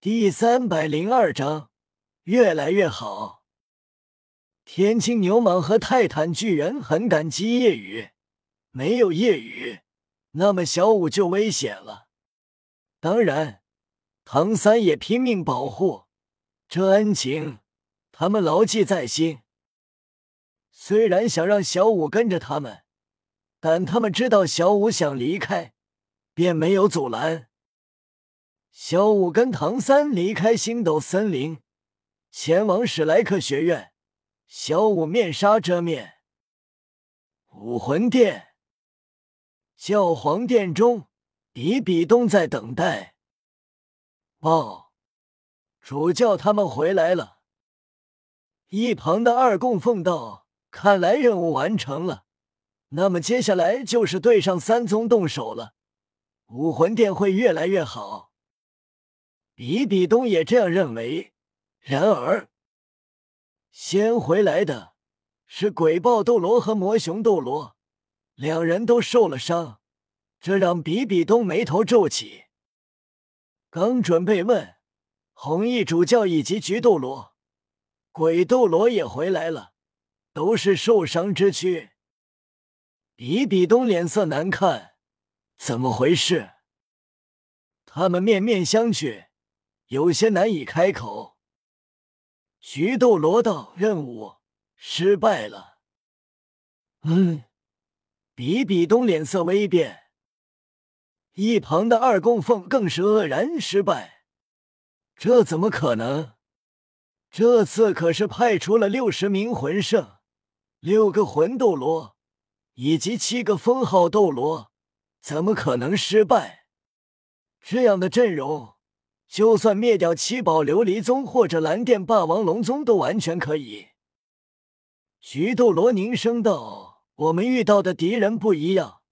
第三百零二章，越来越好。天青牛蟒和泰坦巨猿很感激夜雨，没有夜雨，那么小五就危险了。当然，唐三也拼命保护，这恩情他们牢记在心。虽然想让小五跟着他们，但他们知道小五想离开，便没有阻拦。小五跟唐三离开星斗森林，前往史莱克学院。小五面纱遮面，武魂殿教皇殿中，比比东在等待。报，主教他们回来了。一旁的二供奉道：“看来任务完成了，那么接下来就是对上三宗动手了。武魂殿会越来越好。”比比东也这样认为。然而，先回来的是鬼豹斗罗和魔熊斗罗，两人都受了伤，这让比比东眉头皱起。刚准备问红衣主教以及菊斗罗、鬼斗罗也回来了，都是受伤之躯。比比东脸色难看，怎么回事？他们面面相觑。有些难以开口。菊斗罗道：“任务失败了。”嗯，比比东脸色微变。一旁的二供奉更是愕然：“失败？这怎么可能？这次可是派出了六十名魂圣，六个魂斗罗以及七个封号斗罗，怎么可能失败？这样的阵容。”就算灭掉七宝琉璃宗或者蓝电霸王龙宗都完全可以。菊斗罗凝声道：“我们遇到的敌人不一样，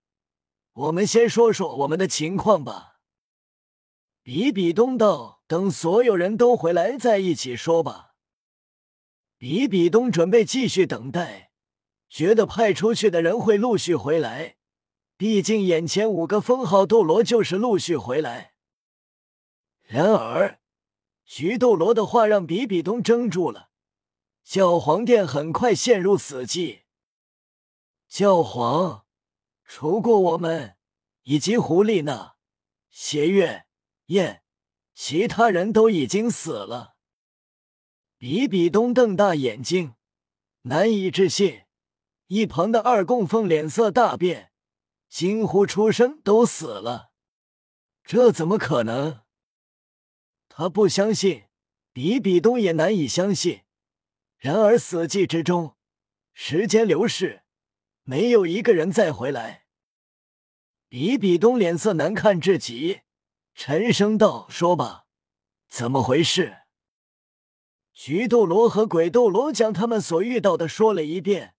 我们先说说我们的情况吧。”比比东道：“等所有人都回来再一起说吧。”比比东准备继续等待，觉得派出去的人会陆续回来，毕竟眼前五个封号斗罗就是陆续回来。然而，菊斗罗的话让比比东怔住了。教皇殿很快陷入死寂。教皇，除过我们以及胡丽娜、邪月、燕，其他人都已经死了。比比东瞪大眼睛，难以置信。一旁的二供奉脸色大变，惊呼出声：“都死了？这怎么可能？”他不相信，比比东也难以相信。然而死寂之中，时间流逝，没有一个人再回来。比比东脸色难看至极，沉声道：“说吧，怎么回事？”菊斗罗和鬼斗罗将他们所遇到的说了一遍，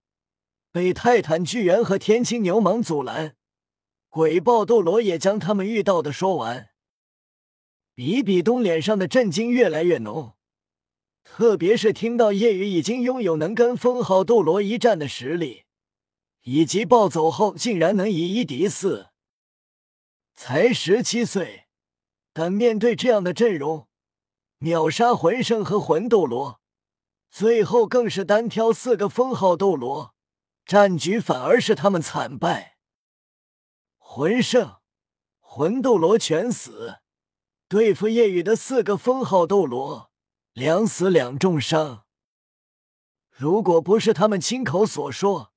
被泰坦巨猿和天青牛蟒阻拦。鬼豹斗罗也将他们遇到的说完。比比东脸上的震惊越来越浓，特别是听到叶雨已经拥有能跟封号斗罗一战的实力，以及暴走后竟然能以一敌四。才十七岁，但面对这样的阵容，秒杀魂圣和魂斗罗，最后更是单挑四个封号斗罗，战局反而是他们惨败。魂圣、魂斗罗全死。对付夜雨的四个封号斗罗，两死两重伤。如果不是他们亲口所说，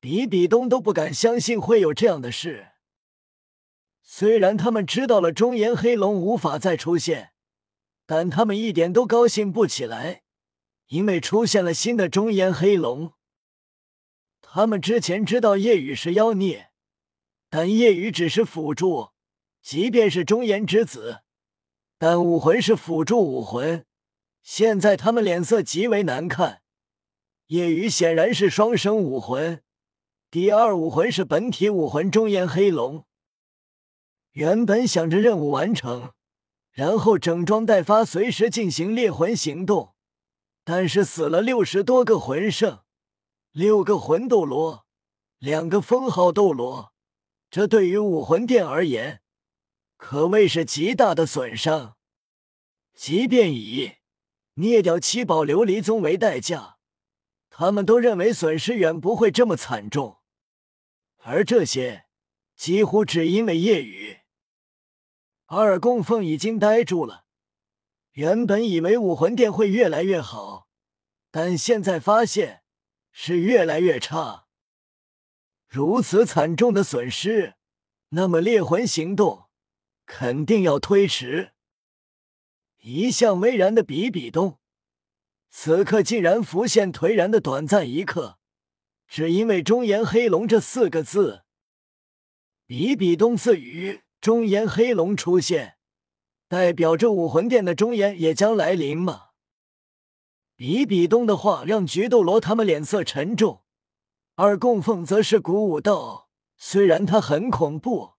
比比东都不敢相信会有这样的事。虽然他们知道了中炎黑龙无法再出现，但他们一点都高兴不起来，因为出现了新的中炎黑龙。他们之前知道夜雨是妖孽，但夜雨只是辅助，即便是中炎之子。但武魂是辅助武魂，现在他们脸色极为难看。夜雨显然是双生武魂，第二武魂是本体武魂中炎黑龙。原本想着任务完成，然后整装待发，随时进行猎魂行动，但是死了六十多个魂圣，六个魂斗罗，两个封号斗罗，这对于武魂殿而言。可谓是极大的损伤。即便以灭掉七宝琉璃宗为代价，他们都认为损失远不会这么惨重。而这些几乎只因为夜雨。二供奉已经呆住了。原本以为武魂殿会越来越好，但现在发现是越来越差。如此惨重的损失，那么猎魂行动肯定要推迟。一向巍然的比比东，此刻竟然浮现颓然的短暂一刻，只因为“中炎黑龙”这四个字。比比东自语：“中炎黑龙出现，代表着武魂殿的中炎也将来临吗？”比比东的话让菊斗罗他们脸色沉重。而供奉则是鼓舞道：“虽然他很恐怖，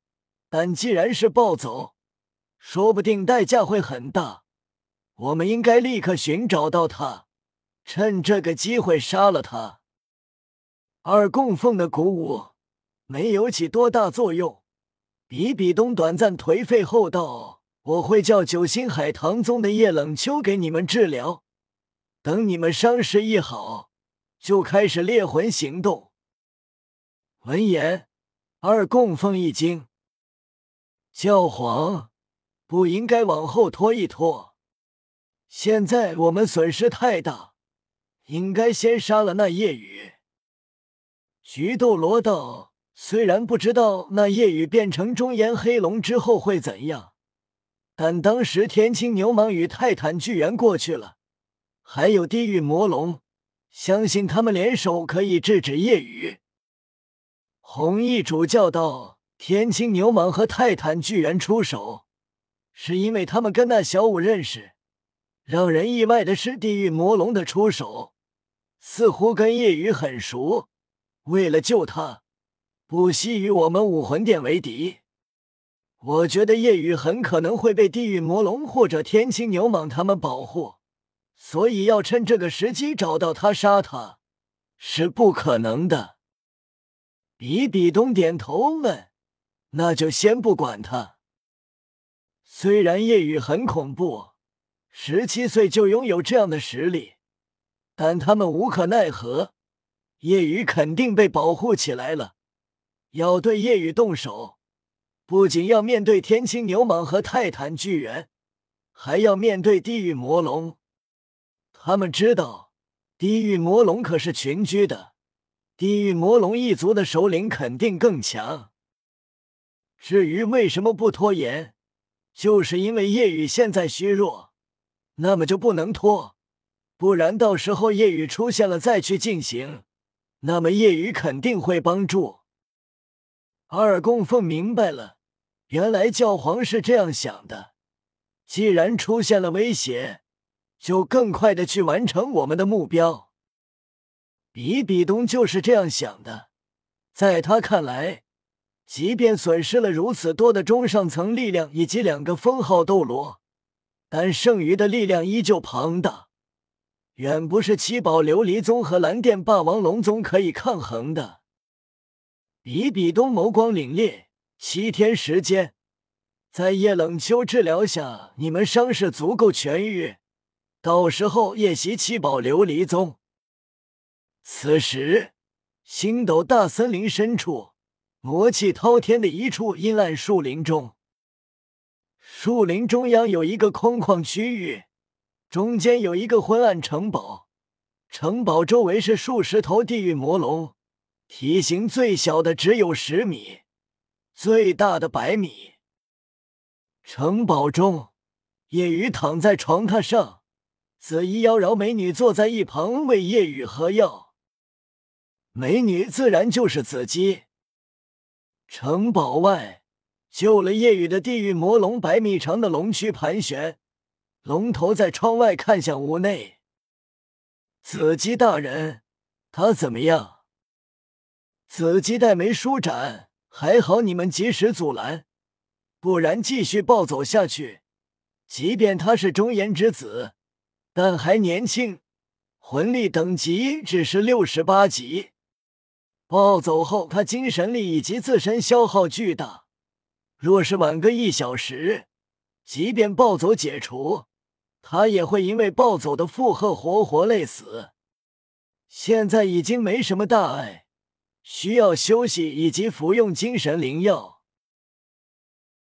但既然是暴走，说不定代价会很大。我们应该立刻寻找到他，趁这个机会杀了他。”二供奉的鼓舞没有起多大作用。比比东短暂颓废后道：“我会叫九星海棠宗的叶冷秋给你们治疗，等你们伤势一好。”就开始猎魂行动。闻言，二供奉一惊：“教皇不应该往后拖一拖，现在我们损失太大，应该先杀了那夜雨。”菊斗罗道：“虽然不知道那夜雨变成中炎黑龙之后会怎样，但当时天青牛蟒与泰坦巨猿过去了，还有地狱魔龙。”相信他们联手可以制止夜雨。红衣主教道：“天青牛蟒和泰坦巨猿出手，是因为他们跟那小五认识。让人意外的是，地狱魔龙的出手似乎跟夜雨很熟。为了救他，不惜与我们武魂殿为敌。我觉得夜雨很可能会被地狱魔龙或者天青牛蟒他们保护。”所以要趁这个时机找到他，杀他是不可能的。比比东点头问：“那就先不管他。虽然夜雨很恐怖，十七岁就拥有这样的实力，但他们无可奈何。夜雨肯定被保护起来了。要对夜雨动手，不仅要面对天青牛蟒和泰坦巨猿，还要面对地狱魔龙。”他们知道，地狱魔龙可是群居的，地狱魔龙一族的首领肯定更强。至于为什么不拖延，就是因为夜雨现在虚弱，那么就不能拖，不然到时候夜雨出现了再去进行，那么夜雨肯定会帮助。二供奉明白了，原来教皇是这样想的，既然出现了威胁。就更快的去完成我们的目标。比比东就是这样想的，在他看来，即便损失了如此多的中上层力量以及两个封号斗罗，但剩余的力量依旧庞大，远不是七宝琉璃宗和蓝电霸王龙宗可以抗衡的。比比东眸光凛冽，七天时间，在叶冷秋治疗下，你们伤势足够痊愈。到时候夜袭七宝琉璃宗。此时，星斗大森林深处，魔气滔天的一处阴暗树林中，树林中央有一个空旷区域，中间有一个昏暗城堡，城堡周围是数十头地狱魔龙，体型最小的只有十米，最大的百米。城堡中，夜雨躺在床榻上。紫衣妖娆美女坐在一旁为夜雨喝药，美女自然就是紫姬。城堡外，救了夜雨的地狱魔龙百米长的龙躯盘旋，龙头在窗外看向屋内。紫姬大人，他怎么样？紫姬黛眉舒展，还好你们及时阻拦，不然继续暴走下去，即便他是中炎之子。但还年轻，魂力等级只是六十八级。暴走后，他精神力以及自身消耗巨大。若是晚个一小时，即便暴走解除，他也会因为暴走的负荷活活累死。现在已经没什么大碍，需要休息以及服用精神灵药。